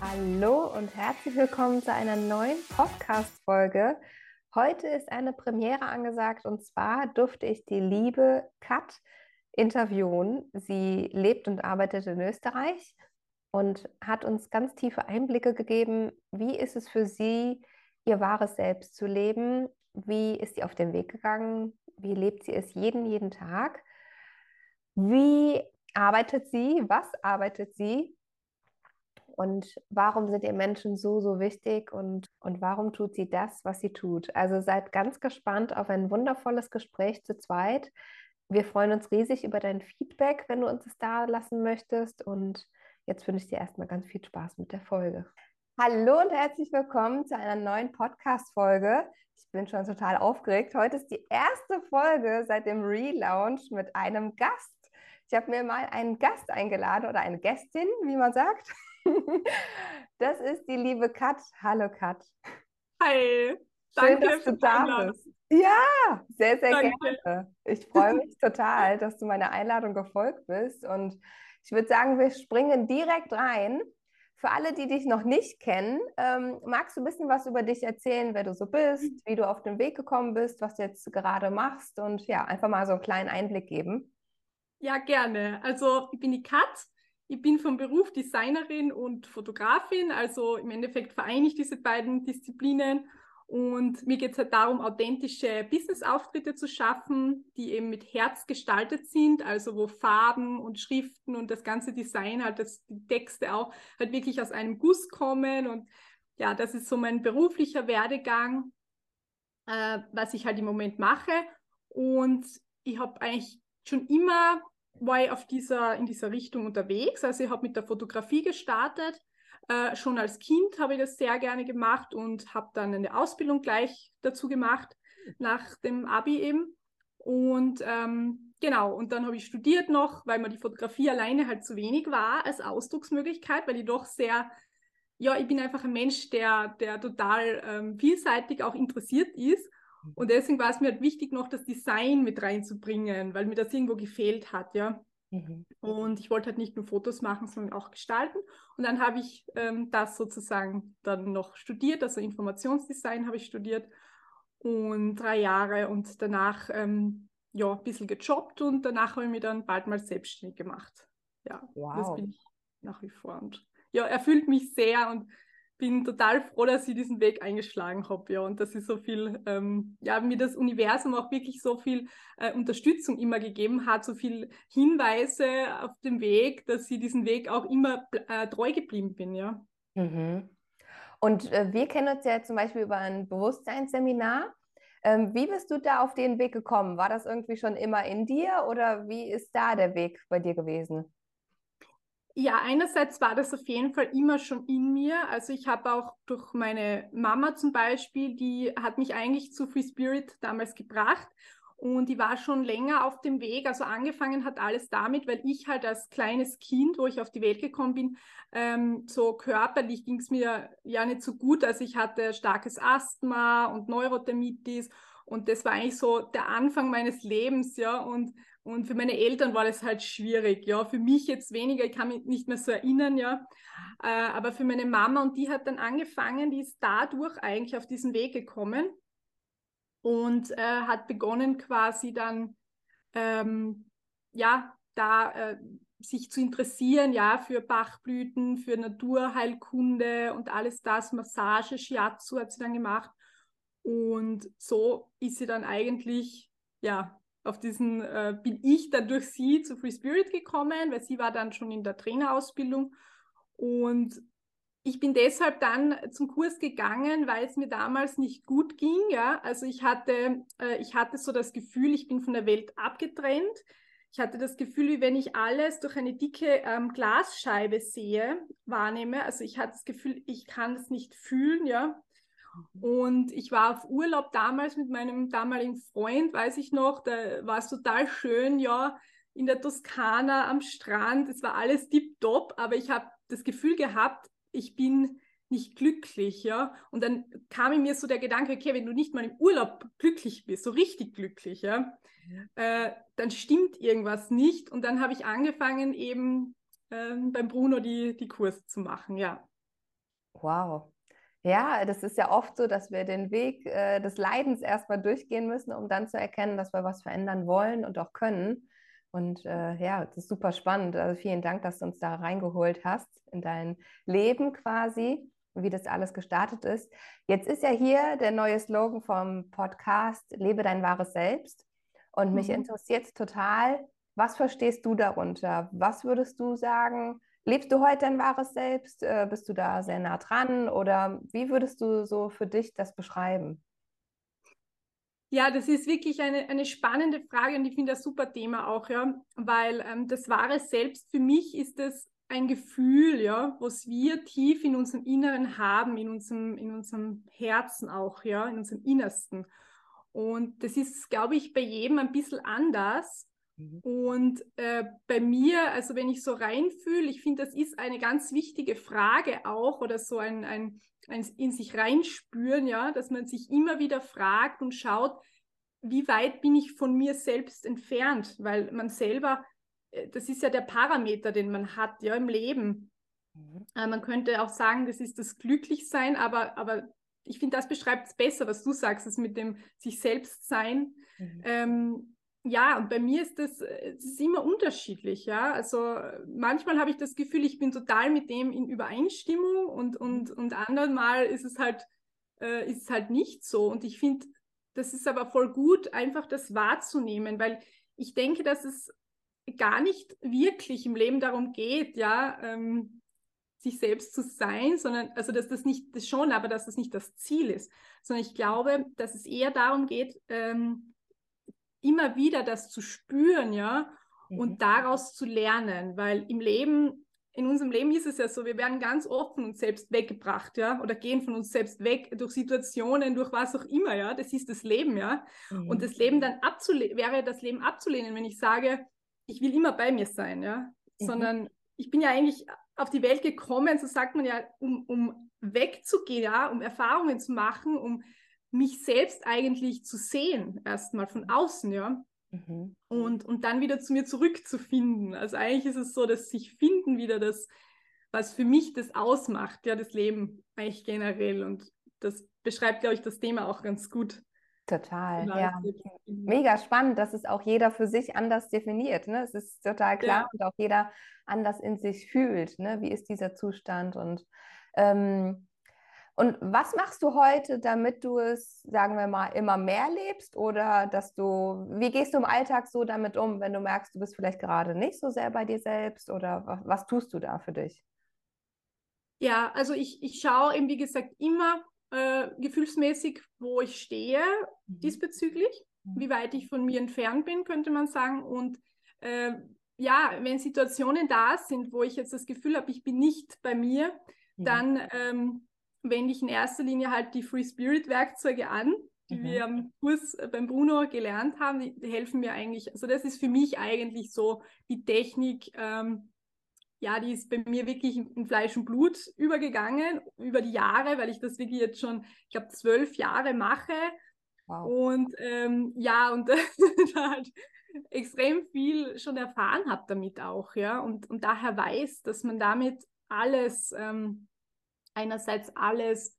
Hallo und herzlich willkommen zu einer neuen Podcast-Folge. Heute ist eine Premiere angesagt und zwar durfte ich die liebe Kat interviewen. Sie lebt und arbeitet in Österreich und hat uns ganz tiefe Einblicke gegeben, wie ist es für sie, ihr wahres Selbst zu leben, wie ist sie auf den Weg gegangen, wie lebt sie es jeden, jeden Tag, wie arbeitet sie, was arbeitet sie und warum sind ihr Menschen so, so wichtig und, und warum tut sie das, was sie tut. Also seid ganz gespannt auf ein wundervolles Gespräch zu zweit. Wir freuen uns riesig über dein Feedback, wenn du uns es da lassen möchtest. Und jetzt wünsche ich dir erstmal ganz viel Spaß mit der Folge. Hallo und herzlich willkommen zu einer neuen Podcast-Folge. Ich bin schon total aufgeregt. Heute ist die erste Folge seit dem Relaunch mit einem Gast. Ich habe mir mal einen Gast eingeladen oder eine Gästin, wie man sagt. Das ist die liebe Kat. Hallo Kat. Hi. Schön, dass du da bist. Ja, sehr, sehr Danke. gerne. Ich freue mich total, dass du meiner Einladung gefolgt bist. Und ich würde sagen, wir springen direkt rein. Für alle, die dich noch nicht kennen, ähm, magst du ein bisschen was über dich erzählen, wer du so bist, wie du auf den Weg gekommen bist, was du jetzt gerade machst und ja, einfach mal so einen kleinen Einblick geben. Ja, gerne. Also ich bin die Kat. Ich bin vom Beruf Designerin und Fotografin, also im Endeffekt vereine ich diese beiden Disziplinen. Und mir geht es halt darum, authentische Business-Auftritte zu schaffen, die eben mit Herz gestaltet sind, also wo Farben und Schriften und das ganze Design, halt das, die Texte auch, halt wirklich aus einem Guss kommen. Und ja, das ist so mein beruflicher Werdegang, äh, was ich halt im Moment mache. Und ich habe eigentlich schon immer war ich auf dieser, in dieser Richtung unterwegs. Also ich habe mit der Fotografie gestartet. Äh, schon als Kind habe ich das sehr gerne gemacht und habe dann eine Ausbildung gleich dazu gemacht, nach dem Abi eben. Und ähm, genau, und dann habe ich studiert noch, weil mir die Fotografie alleine halt zu wenig war als Ausdrucksmöglichkeit, weil ich doch sehr, ja, ich bin einfach ein Mensch, der, der total ähm, vielseitig auch interessiert ist. Und deswegen war es mir halt wichtig, noch das Design mit reinzubringen, weil mir das irgendwo gefehlt hat, ja. Mhm. Und ich wollte halt nicht nur Fotos machen, sondern auch gestalten. Und dann habe ich ähm, das sozusagen dann noch studiert, also Informationsdesign habe ich studiert und drei Jahre und danach ähm, ja ein bisschen gejobbt und danach habe ich mich dann bald mal selbstständig gemacht. Ja, wow. das bin ich nach wie vor und ja, erfüllt mich sehr und bin total froh, dass ich diesen Weg eingeschlagen habe, ja, und dass ich so viel, ähm, ja, mir das Universum auch wirklich so viel äh, Unterstützung immer gegeben hat, so viel Hinweise auf dem Weg, dass ich diesen Weg auch immer äh, treu geblieben bin, ja. Mhm. Und äh, wir kennen uns ja zum Beispiel über ein Bewusstseinsseminar. Ähm, wie bist du da auf den Weg gekommen? War das irgendwie schon immer in dir oder wie ist da der Weg bei dir gewesen? Ja, einerseits war das auf jeden Fall immer schon in mir. Also ich habe auch durch meine Mama zum Beispiel, die hat mich eigentlich zu Free Spirit damals gebracht. Und die war schon länger auf dem Weg. Also angefangen hat alles damit, weil ich halt als kleines Kind, wo ich auf die Welt gekommen bin, ähm, so körperlich ging es mir ja nicht so gut. Also ich hatte starkes Asthma und Neurodermitis und das war eigentlich so der Anfang meines Lebens, ja. Und, und für meine Eltern war das halt schwierig, ja. Für mich jetzt weniger, ich kann mich nicht mehr so erinnern, ja. Äh, aber für meine Mama und die hat dann angefangen, die ist dadurch eigentlich auf diesen Weg gekommen und äh, hat begonnen quasi dann, ähm, ja, da äh, sich zu interessieren, ja, für Bachblüten, für Naturheilkunde und alles das, Massage, Shiatsu hat sie dann gemacht. Und so ist sie dann eigentlich, ja, auf diesen, äh, bin ich dann durch sie zu Free Spirit gekommen, weil sie war dann schon in der Trainerausbildung. Und ich bin deshalb dann zum Kurs gegangen, weil es mir damals nicht gut ging. Ja, also ich hatte, äh, ich hatte so das Gefühl, ich bin von der Welt abgetrennt. Ich hatte das Gefühl, wie wenn ich alles durch eine dicke ähm, Glasscheibe sehe, wahrnehme. Also ich hatte das Gefühl, ich kann es nicht fühlen, ja. Und ich war auf Urlaub damals mit meinem damaligen Freund, weiß ich noch, da war es total schön, ja, in der Toskana am Strand. Es war alles tipptopp, aber ich habe das Gefühl gehabt, ich bin nicht glücklich, ja. Und dann kam in mir so der Gedanke, okay, wenn du nicht mal im Urlaub glücklich bist, so richtig glücklich, ja, ja. Äh, dann stimmt irgendwas nicht. Und dann habe ich angefangen, eben äh, beim Bruno die, die Kurse zu machen, ja. Wow. Ja, das ist ja oft so, dass wir den Weg äh, des Leidens erstmal durchgehen müssen, um dann zu erkennen, dass wir was verändern wollen und auch können. Und äh, ja, das ist super spannend. Also vielen Dank, dass du uns da reingeholt hast in dein Leben quasi, wie das alles gestartet ist. Jetzt ist ja hier der neue Slogan vom Podcast Lebe dein wahres Selbst. Und mich mhm. interessiert total, was verstehst du darunter? Was würdest du sagen? Lebst du heute dein wahres Selbst? Äh, bist du da sehr nah dran? Oder wie würdest du so für dich das beschreiben? Ja, das ist wirklich eine, eine spannende Frage und ich finde das super Thema auch, ja, weil ähm, das wahre Selbst für mich ist es ein Gefühl, ja, was wir tief in unserem Inneren haben, in unserem, in unserem Herzen auch, ja, in unserem Innersten. Und das ist, glaube ich, bei jedem ein bisschen anders. Mhm. Und äh, bei mir, also wenn ich so reinfühle, ich finde, das ist eine ganz wichtige Frage auch oder so ein, ein ein in sich reinspüren, ja, dass man sich immer wieder fragt und schaut, wie weit bin ich von mir selbst entfernt, weil man selber, äh, das ist ja der Parameter, den man hat, ja, im Leben. Mhm. Äh, man könnte auch sagen, das ist das Glücklichsein, aber, aber ich finde, das beschreibt es besser, was du sagst, das mit dem sich selbst sein. Mhm. Ähm, ja, und bei mir ist das, äh, das ist immer unterschiedlich, ja. Also manchmal habe ich das Gefühl, ich bin total mit dem in Übereinstimmung und, und, und anderen Mal ist es halt, äh, ist es halt nicht so. Und ich finde, das ist aber voll gut, einfach das wahrzunehmen, weil ich denke, dass es gar nicht wirklich im Leben darum geht, ja, ähm, sich selbst zu sein, sondern, also dass das nicht, das schon, aber dass das nicht das Ziel ist, sondern ich glaube, dass es eher darum geht, ähm, immer wieder das zu spüren, ja, mhm. und daraus zu lernen, weil im Leben, in unserem Leben ist es ja so, wir werden ganz oft von uns selbst weggebracht, ja, oder gehen von uns selbst weg durch Situationen, durch was auch immer, ja, das ist das Leben, ja, mhm. und das Leben dann abzulehnen, wäre das Leben abzulehnen, wenn ich sage, ich will immer bei mir sein, ja, mhm. sondern ich bin ja eigentlich auf die Welt gekommen, so sagt man ja, um, um wegzugehen, ja, um Erfahrungen zu machen, um mich selbst eigentlich zu sehen, erstmal von außen, ja. Mhm. Und, und dann wieder zu mir zurückzufinden. Also eigentlich ist es so, dass sich finden wieder das, was für mich das ausmacht, ja, das Leben eigentlich generell. Und das beschreibt, glaube ich, das Thema auch ganz gut. Total, ja. Mega spannend, dass es auch jeder für sich anders definiert. Ne? Es ist total klar ja. und auch jeder anders in sich fühlt. Ne? Wie ist dieser Zustand? Und ähm, und was machst du heute, damit du es, sagen wir mal, immer mehr lebst? Oder dass du, wie gehst du im Alltag so damit um, wenn du merkst, du bist vielleicht gerade nicht so sehr bei dir selbst? Oder was, was tust du da für dich? Ja, also ich, ich schaue eben, wie gesagt, immer äh, gefühlsmäßig, wo ich stehe mhm. diesbezüglich, mhm. wie weit ich von mir entfernt bin, könnte man sagen. Und äh, ja, wenn Situationen da sind, wo ich jetzt das Gefühl habe, ich bin nicht bei mir, mhm. dann ähm, wende ich in erster Linie halt die Free Spirit Werkzeuge an, die mhm. wir am Kurs äh, beim Bruno gelernt haben. Die, die, helfen mir eigentlich, also das ist für mich eigentlich so die Technik, ähm, ja, die ist bei mir wirklich in, in, Fleisch und Blut übergegangen, über die Jahre, weil ich das wirklich jetzt schon, ich glaube, zwölf Jahre mache. Wow. Und ähm, ja, und da halt extrem viel schon erfahren habe damit auch, ja, und, und daher weiß, dass man damit alles ähm, einerseits alles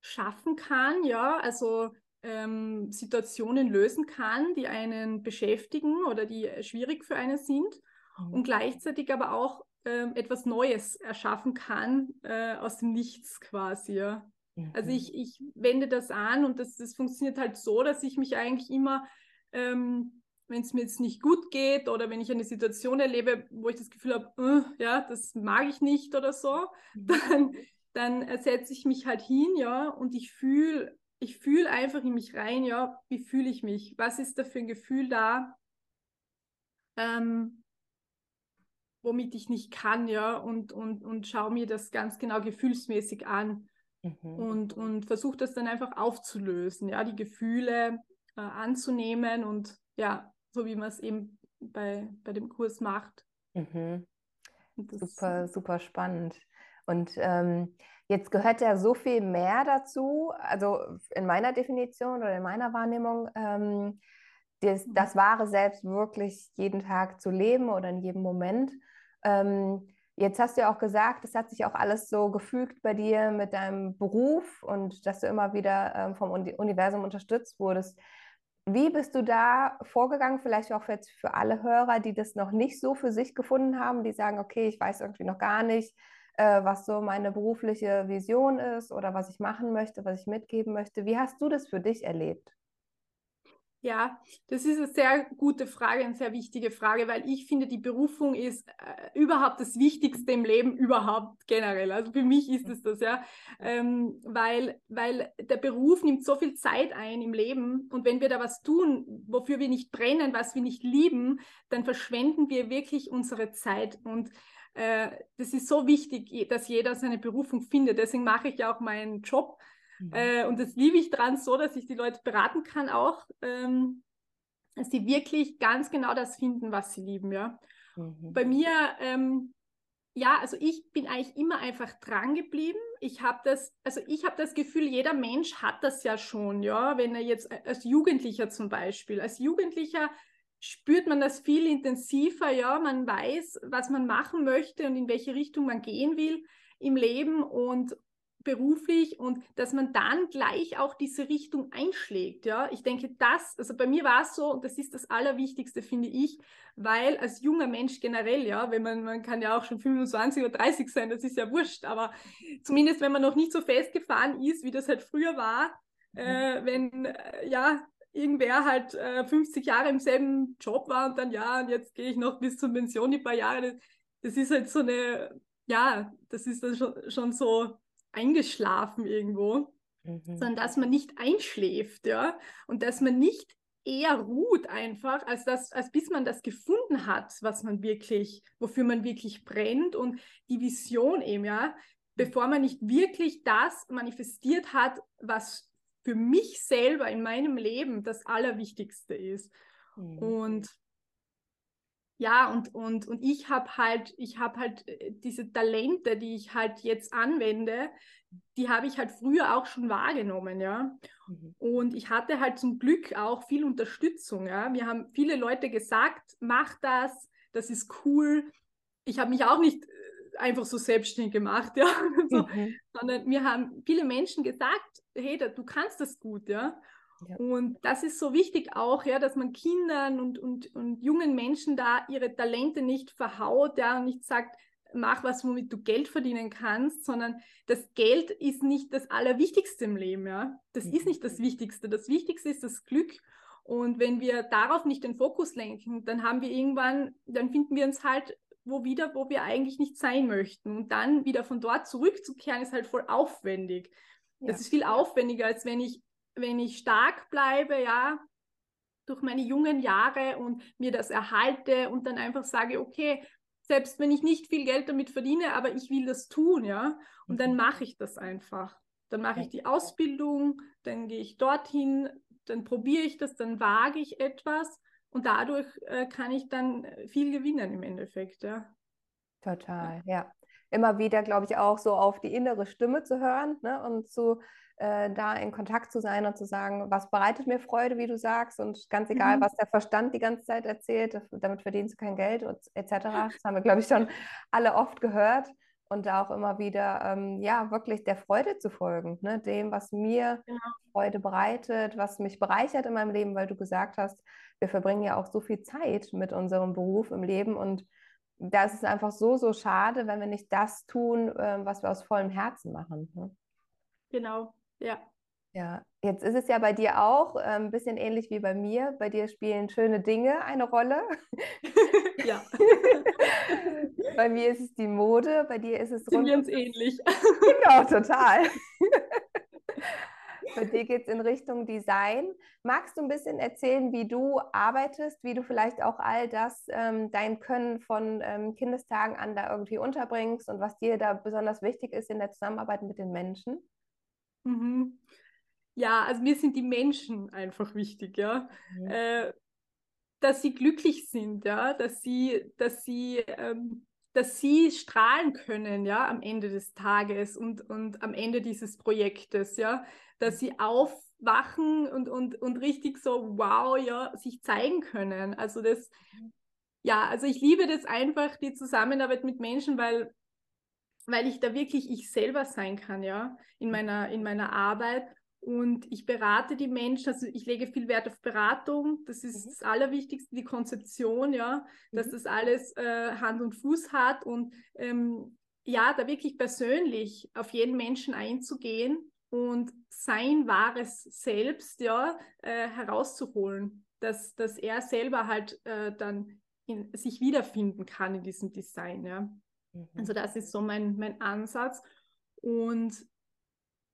schaffen kann, ja, also ähm, Situationen lösen kann, die einen beschäftigen oder die schwierig für einen sind mhm. und gleichzeitig aber auch ähm, etwas Neues erschaffen kann äh, aus dem Nichts quasi, ja. Mhm. Also ich, ich wende das an und das, das funktioniert halt so, dass ich mich eigentlich immer ähm, wenn es mir jetzt nicht gut geht oder wenn ich eine Situation erlebe, wo ich das Gefühl habe, uh, ja, das mag ich nicht oder so, mhm. dann dann setze ich mich halt hin, ja, und ich fühle, ich fühle einfach in mich rein, ja, wie fühle ich mich? Was ist da für ein Gefühl da, ähm, womit ich nicht kann, ja, und, und, und schaue mir das ganz genau gefühlsmäßig an mhm. und, und versuche das dann einfach aufzulösen, ja, die Gefühle äh, anzunehmen und ja, so wie man es eben bei, bei dem Kurs macht. Mhm. Super, super spannend. Und ähm, jetzt gehört ja so viel mehr dazu, also in meiner Definition oder in meiner Wahrnehmung, ähm, das, mhm. das wahre Selbst wirklich jeden Tag zu leben oder in jedem Moment. Ähm, Jetzt hast du ja auch gesagt, es hat sich auch alles so gefügt bei dir mit deinem Beruf und dass du immer wieder ähm, vom Universum unterstützt wurdest. Wie bist du da vorgegangen? Vielleicht auch jetzt für alle Hörer, die das noch nicht so für sich gefunden haben, die sagen, okay, ich weiß irgendwie noch gar nicht, äh, was so meine berufliche Vision ist oder was ich machen möchte, was ich mitgeben möchte. Wie hast du das für dich erlebt? Ja, das ist eine sehr gute Frage, eine sehr wichtige Frage, weil ich finde, die Berufung ist äh, überhaupt das Wichtigste im Leben überhaupt generell. Also für mich ist es das, ja, ähm, weil, weil der Beruf nimmt so viel Zeit ein im Leben und wenn wir da was tun, wofür wir nicht brennen, was wir nicht lieben, dann verschwenden wir wirklich unsere Zeit und äh, das ist so wichtig, dass jeder seine Berufung findet. Deswegen mache ich ja auch meinen Job Mhm. Äh, und das liebe ich dran so, dass ich die Leute beraten kann auch, ähm, dass sie wirklich ganz genau das finden, was sie lieben, ja. Mhm. Bei mir, ähm, ja, also ich bin eigentlich immer einfach dran geblieben. Ich habe das, also ich habe das Gefühl, jeder Mensch hat das ja schon, ja, wenn er jetzt äh, als Jugendlicher zum Beispiel, als Jugendlicher spürt man das viel intensiver, ja, man weiß, was man machen möchte und in welche Richtung man gehen will im Leben und, beruflich und dass man dann gleich auch diese Richtung einschlägt. Ja, ich denke, das, also bei mir war es so und das ist das Allerwichtigste, finde ich, weil als junger Mensch generell, ja, wenn man, man kann ja auch schon 25 oder 30 sein, das ist ja wurscht, aber zumindest wenn man noch nicht so festgefahren ist, wie das halt früher war, mhm. äh, wenn, äh, ja, irgendwer halt äh, 50 Jahre im selben Job war und dann, ja, und jetzt gehe ich noch bis zur Pension die paar Jahre, das, das ist halt so eine, ja, das ist dann schon, schon so eingeschlafen irgendwo, mhm. sondern dass man nicht einschläft, ja, und dass man nicht eher ruht einfach, als, das, als bis man das gefunden hat, was man wirklich, wofür man wirklich brennt. Und die Vision eben, ja, bevor man nicht wirklich das manifestiert hat, was für mich selber in meinem Leben das Allerwichtigste ist. Mhm. Und ja, und, und, und ich habe halt, ich habe halt äh, diese Talente, die ich halt jetzt anwende, die habe ich halt früher auch schon wahrgenommen, ja. Mhm. Und ich hatte halt zum Glück auch viel Unterstützung, ja. Mir haben viele Leute gesagt, mach das, das ist cool. Ich habe mich auch nicht äh, einfach so selbstständig gemacht, ja, so, mhm. sondern mir haben viele Menschen gesagt, hey, du kannst das gut, ja. Ja. Und das ist so wichtig auch, ja, dass man Kindern und, und, und jungen Menschen da ihre Talente nicht verhaut, ja, und nicht sagt, mach was, womit du Geld verdienen kannst, sondern das Geld ist nicht das Allerwichtigste im Leben, ja. Das mhm. ist nicht das Wichtigste. Das Wichtigste ist das Glück. Und wenn wir darauf nicht den Fokus lenken, dann haben wir irgendwann, dann finden wir uns halt wo wieder, wo wir eigentlich nicht sein möchten. Und dann wieder von dort zurückzukehren, ist halt voll aufwendig. Ja. Das ist viel aufwendiger, als wenn ich wenn ich stark bleibe, ja, durch meine jungen Jahre und mir das erhalte und dann einfach sage, okay, selbst wenn ich nicht viel Geld damit verdiene, aber ich will das tun, ja, und dann mhm. mache ich das einfach. Dann mache ich die Ausbildung, dann gehe ich dorthin, dann probiere ich das, dann wage ich etwas und dadurch äh, kann ich dann viel gewinnen im Endeffekt, ja. Total, ja. Immer wieder, glaube ich, auch so auf die innere Stimme zu hören ne, und zu äh, da in Kontakt zu sein und zu sagen, was bereitet mir Freude, wie du sagst, und ganz egal, mhm. was der Verstand die ganze Zeit erzählt, damit verdienst du kein Geld etc. Das haben wir, glaube ich, schon alle oft gehört und da auch immer wieder, ähm, ja, wirklich der Freude zu folgen, ne? dem, was mir genau. Freude bereitet, was mich bereichert in meinem Leben, weil du gesagt hast, wir verbringen ja auch so viel Zeit mit unserem Beruf im Leben und da ist es einfach so, so schade, wenn wir nicht das tun, äh, was wir aus vollem Herzen machen. Ne? Genau, ja. Ja, jetzt ist es ja bei dir auch äh, ein bisschen ähnlich wie bei mir. Bei dir spielen schöne Dinge eine Rolle. ja. bei mir ist es die Mode, bei dir ist es Sind wir uns ähnlich. genau, total. Bei dir geht es in Richtung Design. Magst du ein bisschen erzählen, wie du arbeitest, wie du vielleicht auch all das, ähm, dein Können von ähm, Kindestagen an da irgendwie unterbringst und was dir da besonders wichtig ist in der Zusammenarbeit mit den Menschen? Mhm. Ja, also mir sind die Menschen einfach wichtig, ja. Mhm. Äh, dass sie glücklich sind, ja, dass sie, dass sie, ähm, dass sie strahlen können, ja, am Ende des Tages und, und am Ende dieses Projektes, ja, dass sie aufwachen und, und, und richtig so, wow, ja, sich zeigen können. Also das, ja, also ich liebe das einfach, die Zusammenarbeit mit Menschen, weil, weil ich da wirklich ich selber sein kann, ja, in meiner, in meiner Arbeit. Und ich berate die Menschen, also ich lege viel Wert auf Beratung. Das ist mhm. das Allerwichtigste, die Konzeption, ja, dass mhm. das alles äh, Hand und Fuß hat und ähm, ja, da wirklich persönlich auf jeden Menschen einzugehen und sein wahres Selbst, ja, äh, herauszuholen, dass, dass er selber halt äh, dann in, sich wiederfinden kann in diesem Design, ja. Mhm. Also das ist so mein, mein Ansatz und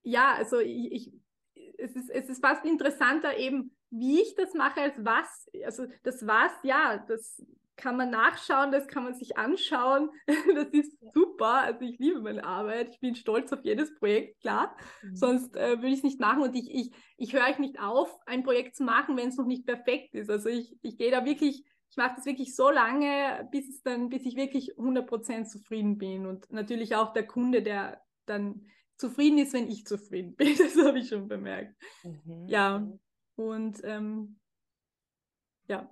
ja, also ich, ich es ist, es ist fast interessanter eben, wie ich das mache, als was. Also das was, ja, das kann man nachschauen, das kann man sich anschauen. Das ist super. Also ich liebe meine Arbeit. Ich bin stolz auf jedes Projekt, klar. Mhm. Sonst äh, würde ich es nicht machen. Und ich, ich, ich höre euch nicht auf, ein Projekt zu machen, wenn es noch nicht perfekt ist. Also ich, ich gehe da wirklich, ich mache das wirklich so lange, bis es dann, bis ich wirklich 100% zufrieden bin. Und natürlich auch der Kunde, der dann zufrieden ist, wenn ich zufrieden bin. Das habe ich schon bemerkt. Mhm. Ja, und ähm, ja.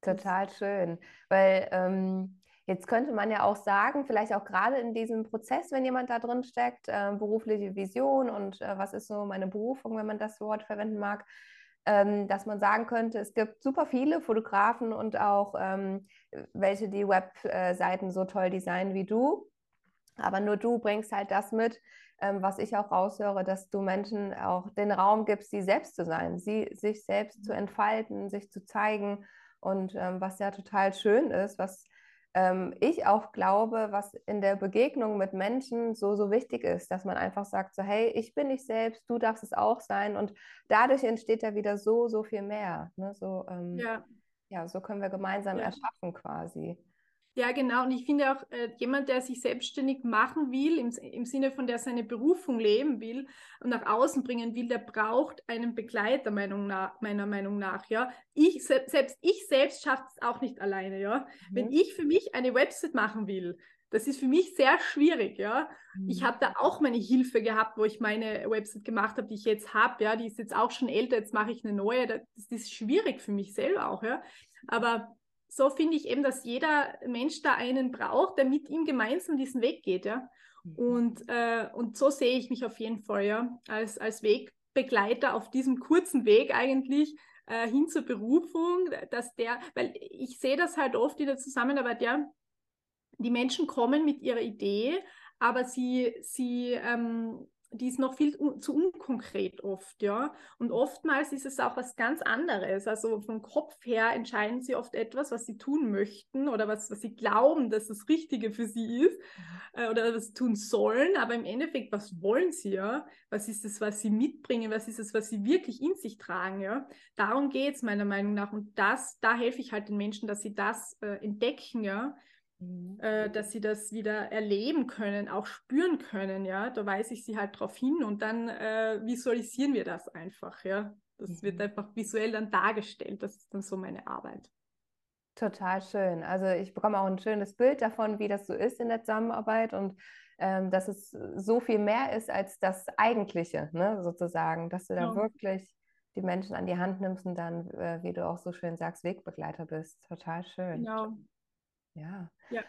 Total schön, weil ähm, jetzt könnte man ja auch sagen, vielleicht auch gerade in diesem Prozess, wenn jemand da drin steckt, äh, berufliche Vision und äh, was ist so meine Berufung, wenn man das Wort verwenden mag, ähm, dass man sagen könnte, es gibt super viele Fotografen und auch ähm, welche, die Webseiten so toll designen wie du. Aber nur du bringst halt das mit, ähm, was ich auch raushöre, dass du Menschen auch den Raum gibst, sie selbst zu sein, sie sich selbst zu mhm. entfalten, sich zu zeigen. Und ähm, was ja total schön ist, was ähm, ich auch glaube, was in der Begegnung mit Menschen so, so wichtig ist, dass man einfach sagt, so, hey, ich bin ich selbst, du darfst es auch sein. Und dadurch entsteht da wieder so, so viel mehr. Ne? So, ähm, ja. ja, so können wir gemeinsam ja. erschaffen quasi. Ja, genau. Und ich finde auch, äh, jemand, der sich selbstständig machen will, im, im Sinne von der seine Berufung leben will und nach außen bringen will, der braucht einen Begleiter, Meinung nach, meiner Meinung nach. Ja, ich, selbst ich selbst schaffe es auch nicht alleine. Ja, mhm. wenn ich für mich eine Website machen will, das ist für mich sehr schwierig, ja. Mhm. Ich habe da auch meine Hilfe gehabt, wo ich meine Website gemacht habe, die ich jetzt habe, ja. Die ist jetzt auch schon älter, jetzt mache ich eine neue. Das, das ist schwierig für mich selber auch, ja. Aber so finde ich eben, dass jeder Mensch da einen braucht, der mit ihm gemeinsam diesen Weg geht, ja. Mhm. Und, äh, und so sehe ich mich auf jeden Fall, ja, als, als Wegbegleiter auf diesem kurzen Weg eigentlich äh, hin zur Berufung, dass der, weil ich sehe das halt oft in der Zusammenarbeit, ja, die Menschen kommen mit ihrer Idee, aber sie, sie ähm, die ist noch viel zu unkonkret oft, ja. Und oftmals ist es auch was ganz anderes. Also vom Kopf her entscheiden sie oft etwas, was sie tun möchten oder was, was sie glauben, dass das Richtige für sie ist mhm. äh, oder was sie tun sollen. Aber im Endeffekt, was wollen sie, ja? Was ist es, was sie mitbringen? Was ist es, was sie wirklich in sich tragen, ja? Darum geht es meiner Meinung nach. Und das, da helfe ich halt den Menschen, dass sie das äh, entdecken, ja Mhm. Äh, dass sie das wieder erleben können, auch spüren können, ja. Da weise ich sie halt drauf hin und dann äh, visualisieren wir das einfach, ja. Das mhm. wird einfach visuell dann dargestellt. Das ist dann so meine Arbeit. Total schön. Also ich bekomme auch ein schönes Bild davon, wie das so ist in der Zusammenarbeit und ähm, dass es so viel mehr ist als das Eigentliche, ne, sozusagen, dass du da ja. wirklich die Menschen an die Hand nimmst und dann, äh, wie du auch so schön sagst, Wegbegleiter bist. Total schön. Genau. Ja. ja.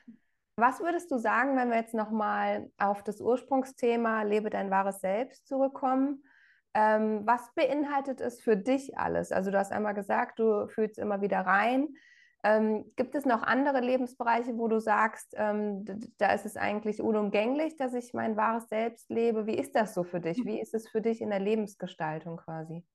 Was würdest du sagen, wenn wir jetzt nochmal auf das Ursprungsthema Lebe dein wahres Selbst zurückkommen? Ähm, was beinhaltet es für dich alles? Also du hast einmal gesagt, du fühlst immer wieder rein. Ähm, gibt es noch andere Lebensbereiche, wo du sagst, ähm, da ist es eigentlich unumgänglich, dass ich mein wahres Selbst lebe? Wie ist das so für dich? Wie ist es für dich in der Lebensgestaltung quasi?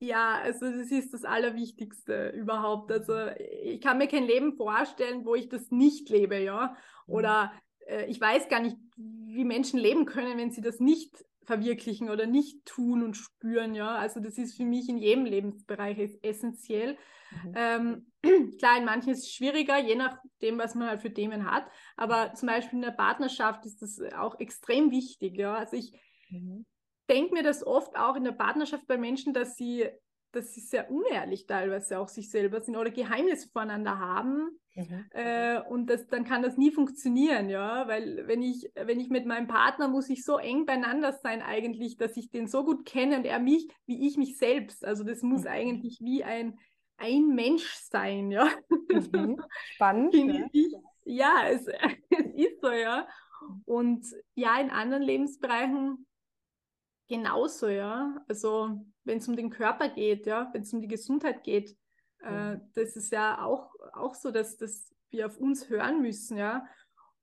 Ja, also das ist das Allerwichtigste überhaupt. Also ich kann mir kein Leben vorstellen, wo ich das nicht lebe, ja. Mhm. Oder äh, ich weiß gar nicht, wie Menschen leben können, wenn sie das nicht verwirklichen oder nicht tun und spüren, ja. Also das ist für mich in jedem Lebensbereich essentiell. Mhm. Ähm, klar, in manchen ist es schwieriger, je nachdem, was man halt für Themen hat. Aber zum Beispiel in der Partnerschaft ist das auch extrem wichtig, ja. Also ich mhm denke mir das oft auch in der Partnerschaft bei Menschen, dass sie, dass sie sehr unehrlich teilweise auch sich selber sind oder Geheimnisse voneinander haben. Mhm. Äh, und das, dann kann das nie funktionieren, ja, weil wenn ich, wenn ich mit meinem Partner muss ich so eng beieinander sein eigentlich, dass ich den so gut kenne und er mich, wie ich mich selbst. Also das muss mhm. eigentlich wie ein ein Mensch sein, ja. Mhm. Spannend. ja, ich, ja es, es ist so, ja. Und ja, in anderen Lebensbereichen genauso, ja. Also wenn es um den Körper geht, ja, wenn es um die Gesundheit geht, äh, mhm. das ist ja auch, auch so, dass, dass wir auf uns hören müssen, ja.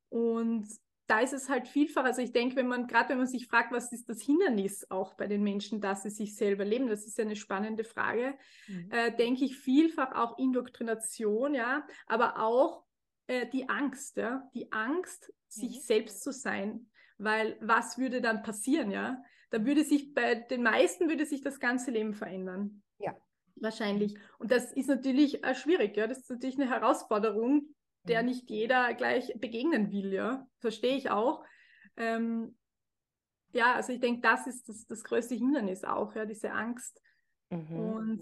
Und da ist es halt vielfach, also ich denke, wenn man, gerade wenn man sich fragt, was ist das Hindernis auch bei den Menschen, dass sie sich selber leben, das ist ja eine spannende Frage, mhm. äh, denke ich vielfach auch Indoktrination, ja, aber auch äh, die Angst, ja, die Angst, sich mhm. selbst zu sein, weil was würde dann passieren, ja? Da würde sich bei den meisten würde sich das ganze Leben verändern. Ja. Wahrscheinlich. Und das ist natürlich äh, schwierig, ja. Das ist natürlich eine Herausforderung, der mhm. nicht jeder gleich begegnen will, ja. Verstehe ich auch. Ähm, ja, also ich denke, das ist das, das größte Hindernis auch, ja, diese Angst. Mhm. Und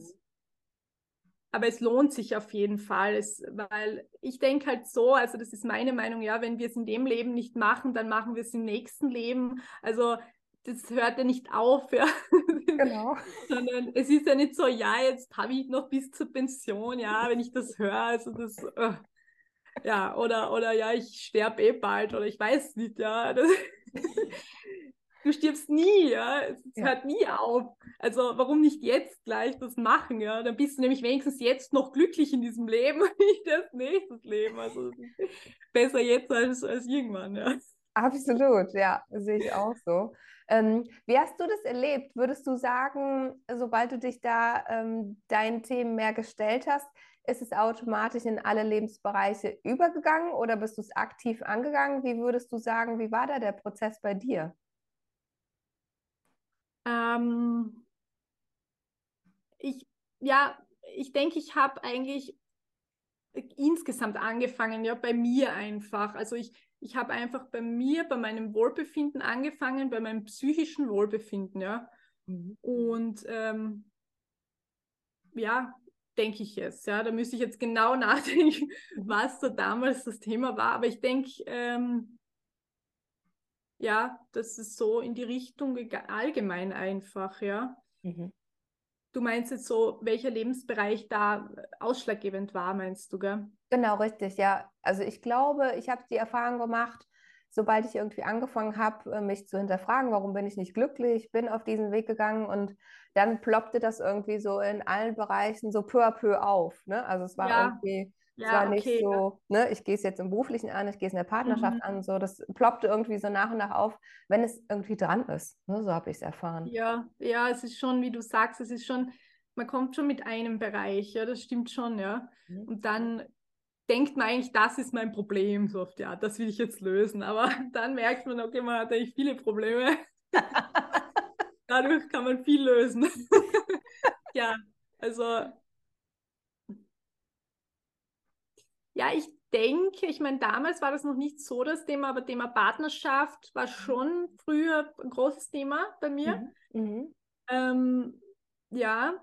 aber es lohnt sich auf jeden Fall, es, weil ich denke halt so, also das ist meine Meinung, ja, wenn wir es in dem Leben nicht machen, dann machen wir es im nächsten Leben. Also das hört ja nicht auf, ja. Genau. Sondern es ist ja nicht so, ja, jetzt habe ich noch bis zur Pension, ja, wenn ich das höre, also das, uh, ja, oder, oder ja, ich sterbe eh bald oder ich weiß nicht, ja. Das, du stirbst nie, ja. Es ja. hört nie auf. Also warum nicht jetzt gleich das machen, ja? Dann bist du nämlich wenigstens jetzt noch glücklich in diesem Leben, nicht das nächste Leben. Also besser jetzt als, als irgendwann, ja. Absolut, ja, sehe ich auch so. Ähm, wie hast du das erlebt? Würdest du sagen, sobald du dich da ähm, deinen Themen mehr gestellt hast, ist es automatisch in alle Lebensbereiche übergegangen oder bist du es aktiv angegangen? Wie würdest du sagen, wie war da der Prozess bei dir? Ähm, ich, ja, ich denke, ich habe eigentlich insgesamt angefangen, ja, bei mir einfach. Also ich, ich habe einfach bei mir, bei meinem Wohlbefinden angefangen, bei meinem psychischen Wohlbefinden, ja. Mhm. Und ähm, ja, denke ich jetzt. Ja, da müsste ich jetzt genau nachdenken, was da damals das Thema war. Aber ich denke, ähm, ja, das ist so in die Richtung allgemein einfach, ja. Mhm. Du meinst jetzt so, welcher Lebensbereich da ausschlaggebend war, meinst du, gell? Genau, richtig, ja. Also ich glaube, ich habe die Erfahrung gemacht, sobald ich irgendwie angefangen habe, äh, mich zu hinterfragen, warum bin ich nicht glücklich, bin auf diesen Weg gegangen und dann ploppte das irgendwie so in allen Bereichen so peu à peu auf. Ne? Also es war ja. irgendwie, ja, es war nicht okay, so, ne, ich gehe es jetzt im Beruflichen an, ich gehe es in der Partnerschaft mhm. an, so, das ploppte irgendwie so nach und nach auf, wenn es irgendwie dran ist. Ne? So habe ich es erfahren. Ja, ja, es ist schon, wie du sagst, es ist schon, man kommt schon mit einem Bereich, ja, das stimmt schon, ja. Mhm. Und dann denkt man eigentlich, das ist mein Problem, so oft, ja, das will ich jetzt lösen. Aber dann merkt man, okay, man hat eigentlich viele Probleme. Dadurch kann man viel lösen. ja, also. Ja, ich denke, ich meine, damals war das noch nicht so das Thema, aber Thema Partnerschaft war schon früher ein großes Thema bei mir. Mhm. Mhm. Ähm, ja,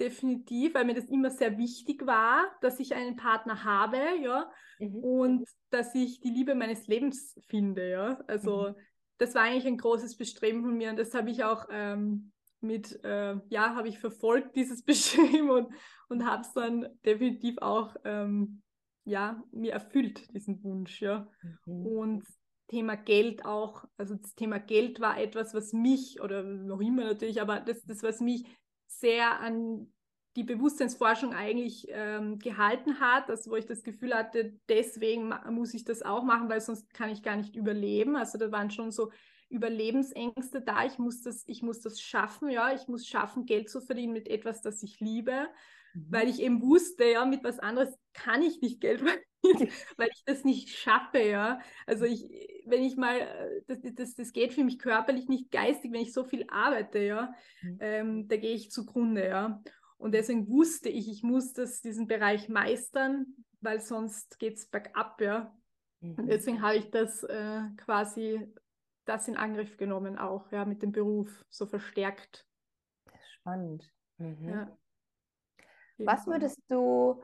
definitiv, weil mir das immer sehr wichtig war, dass ich einen Partner habe, ja, mhm. und dass ich die Liebe meines Lebens finde, ja. Also mhm. das war eigentlich ein großes Bestreben von mir und das habe ich auch ähm, mit, äh, ja, habe ich verfolgt, dieses Bestreben und, und habe es dann definitiv auch, ähm, ja, mir erfüllt, diesen Wunsch, ja. Mhm. Und Thema Geld auch, also das Thema Geld war etwas, was mich, oder noch immer natürlich, aber das, das was mich sehr an die Bewusstseinsforschung eigentlich ähm, gehalten hat, also wo ich das Gefühl hatte, deswegen muss ich das auch machen, weil sonst kann ich gar nicht überleben. Also da waren schon so Überlebensängste da. Ich muss das, ich muss das schaffen, ja, ich muss schaffen, Geld zu verdienen mit etwas, das ich liebe. Weil ich eben wusste, ja, mit was anderes kann ich nicht Geld verdienen, weil ich das nicht schaffe, ja. Also ich, wenn ich mal, äh, das, das, das geht für mich körperlich, nicht geistig, wenn ich so viel arbeite, ja, mhm. ähm, da gehe ich zugrunde, ja. Und deswegen wusste ich, ich muss das, diesen Bereich meistern, weil sonst geht es bergab, ja. Mhm. Und deswegen habe ich das äh, quasi das in Angriff genommen auch, ja, mit dem Beruf so verstärkt. Spannend. Mhm. Ja. Was würdest du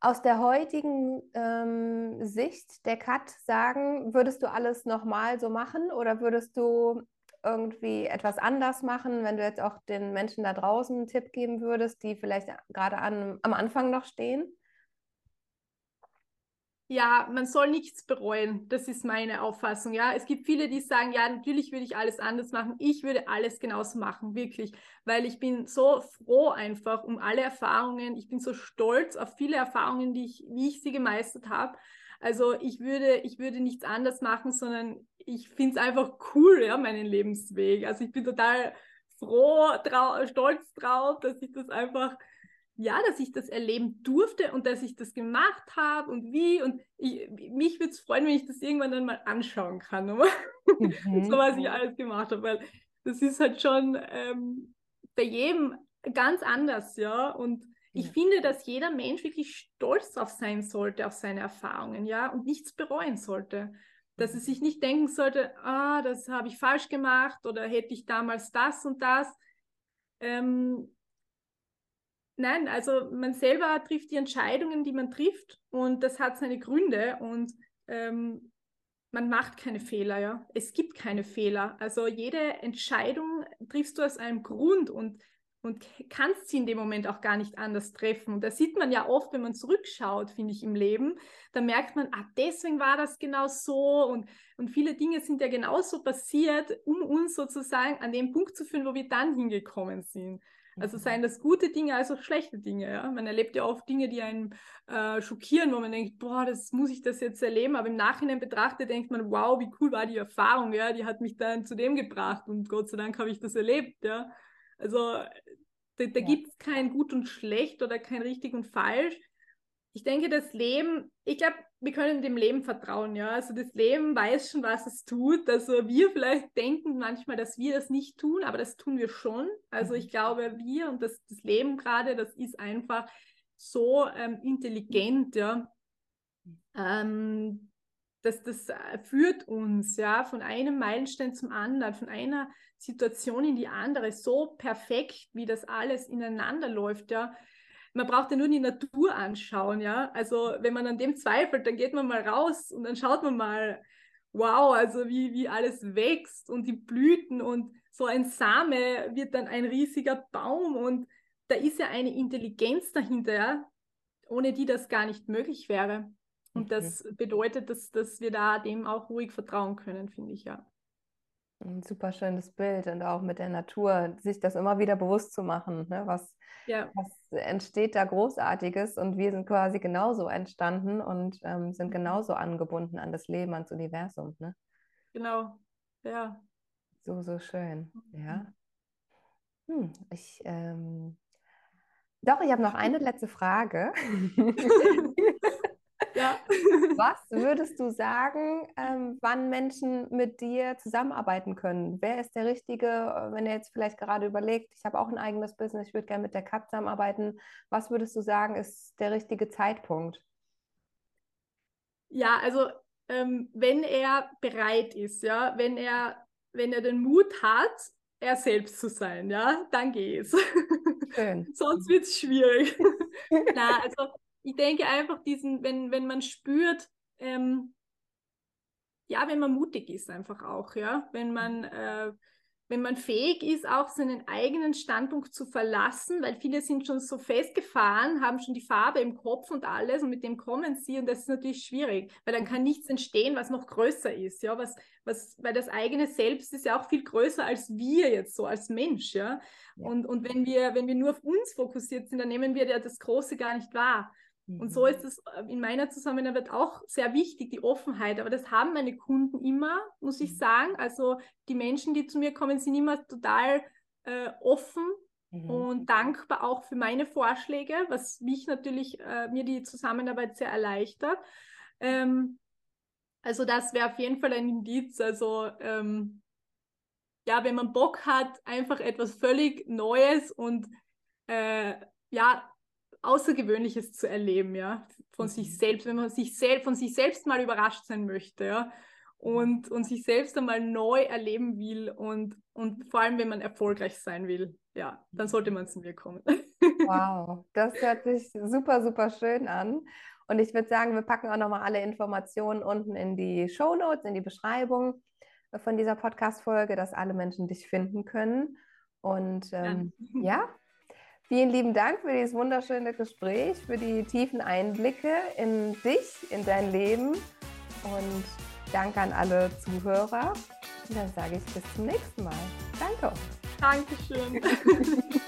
aus der heutigen ähm, Sicht der Kat sagen, würdest du alles nochmal so machen oder würdest du irgendwie etwas anders machen, wenn du jetzt auch den Menschen da draußen einen Tipp geben würdest, die vielleicht gerade an, am Anfang noch stehen? Ja, man soll nichts bereuen. Das ist meine Auffassung. Ja, es gibt viele, die sagen, ja, natürlich würde ich alles anders machen. Ich würde alles genauso machen, wirklich, weil ich bin so froh einfach um alle Erfahrungen. Ich bin so stolz auf viele Erfahrungen, die ich, wie ich sie gemeistert habe. Also ich würde, ich würde nichts anders machen, sondern ich finde es einfach cool, ja, meinen Lebensweg. Also ich bin total froh, trau stolz drauf, dass ich das einfach ja, dass ich das erleben durfte und dass ich das gemacht habe und wie. Und ich, mich würde es freuen, wenn ich das irgendwann dann mal anschauen kann, mhm. so was ich alles gemacht habe, weil das ist halt schon ähm, bei jedem ganz anders, ja. Und ich ja. finde, dass jeder Mensch wirklich stolz drauf sein sollte, auf seine Erfahrungen, ja, und nichts bereuen sollte. Dass er mhm. sich nicht denken sollte, ah, das habe ich falsch gemacht oder hätte ich damals das und das. Ähm, Nein, also man selber trifft die Entscheidungen, die man trifft und das hat seine Gründe und ähm, man macht keine Fehler, ja. Es gibt keine Fehler. Also jede Entscheidung triffst du aus einem Grund und, und kannst sie in dem Moment auch gar nicht anders treffen. Und das sieht man ja oft, wenn man zurückschaut, finde ich, im Leben. Da merkt man, ah, deswegen war das genau so und, und viele Dinge sind ja genauso passiert, um uns sozusagen an den Punkt zu führen, wo wir dann hingekommen sind. Also seien das gute Dinge als auch schlechte Dinge. Ja? Man erlebt ja oft Dinge, die einen äh, schockieren, wo man denkt, boah, das muss ich das jetzt erleben. Aber im Nachhinein betrachtet denkt man, wow, wie cool war die Erfahrung, ja, die hat mich dann zu dem gebracht und Gott sei Dank habe ich das erlebt, ja. Also da, da ja. gibt es kein Gut und Schlecht oder kein richtig und falsch. Ich denke, das Leben, ich glaube, wir können dem Leben vertrauen, ja. Also das Leben weiß schon, was es tut. Also wir vielleicht denken manchmal, dass wir das nicht tun, aber das tun wir schon. Also ich mhm. glaube, wir und das, das Leben gerade, das ist einfach so ähm, intelligent, ja. Ähm, dass das äh, führt uns ja von einem Meilenstein zum anderen, von einer Situation in die andere, so perfekt, wie das alles ineinander läuft, ja man braucht ja nur die Natur anschauen, ja. Also wenn man an dem zweifelt, dann geht man mal raus und dann schaut man mal, wow, also wie, wie alles wächst und die Blüten und so ein Same wird dann ein riesiger Baum und da ist ja eine Intelligenz dahinter, ja, ohne die das gar nicht möglich wäre. Und das bedeutet, dass, dass wir da dem auch ruhig vertrauen können, finde ich ja. Ein super schönes Bild und auch mit der Natur, sich das immer wieder bewusst zu machen, ne? was, ja. was entsteht da Großartiges und wir sind quasi genauso entstanden und ähm, sind mhm. genauso angebunden an das Leben, ans Universum. Ne? Genau, ja. So, so schön, ja. Mhm. Hm, ich, ähm... Doch, ich habe noch eine letzte Frage. Ja. Was würdest du sagen, ähm, wann Menschen mit dir zusammenarbeiten können? Wer ist der Richtige, äh, wenn er jetzt vielleicht gerade überlegt, ich habe auch ein eigenes Business, ich würde gerne mit der Kat zusammenarbeiten. Was würdest du sagen, ist der richtige Zeitpunkt? Ja, also ähm, wenn er bereit ist, ja, wenn er, wenn er den Mut hat, er selbst zu sein, ja, dann geht's. Schön. Sonst wird es schwierig. Na, also ich denke einfach diesen, wenn, wenn man spürt, ähm, ja, wenn man mutig ist einfach auch, ja, wenn man, äh, wenn man fähig ist, auch seinen eigenen Standpunkt zu verlassen, weil viele sind schon so festgefahren, haben schon die Farbe im Kopf und alles und mit dem kommen sie und das ist natürlich schwierig, weil dann kann nichts entstehen, was noch größer ist, ja, was, was, weil das eigene Selbst ist ja auch viel größer als wir jetzt so als Mensch, ja, ja. Und, und wenn wir, wenn wir nur auf uns fokussiert sind, dann nehmen wir ja das Große gar nicht wahr. Und so mhm. ist es äh, in meiner Zusammenarbeit auch sehr wichtig, die Offenheit. Aber das haben meine Kunden immer, muss ich mhm. sagen. Also die Menschen, die zu mir kommen, sind immer total äh, offen mhm. und dankbar auch für meine Vorschläge, was mich natürlich, äh, mir die Zusammenarbeit sehr erleichtert. Ähm, also das wäre auf jeden Fall ein Indiz. Also ähm, ja, wenn man Bock hat, einfach etwas völlig Neues und äh, ja, Außergewöhnliches zu erleben, ja, von sich mhm. selbst, wenn man sich selbst, von sich selbst mal überrascht sein möchte, ja, und, und sich selbst einmal neu erleben will und, und vor allem, wenn man erfolgreich sein will, ja, dann sollte man zu mir kommen. Wow, das hört sich super, super schön an. Und ich würde sagen, wir packen auch nochmal alle Informationen unten in die Show Notes, in die Beschreibung. von dieser Podcast-Folge, dass alle Menschen dich finden können. Und ähm, ja. ja, vielen lieben Dank für dieses wunderschöne Gespräch, für die tiefen Einblicke in dich, in dein Leben. Und danke an alle Zuhörer. Und dann sage ich bis zum nächsten Mal. Danke. Dankeschön.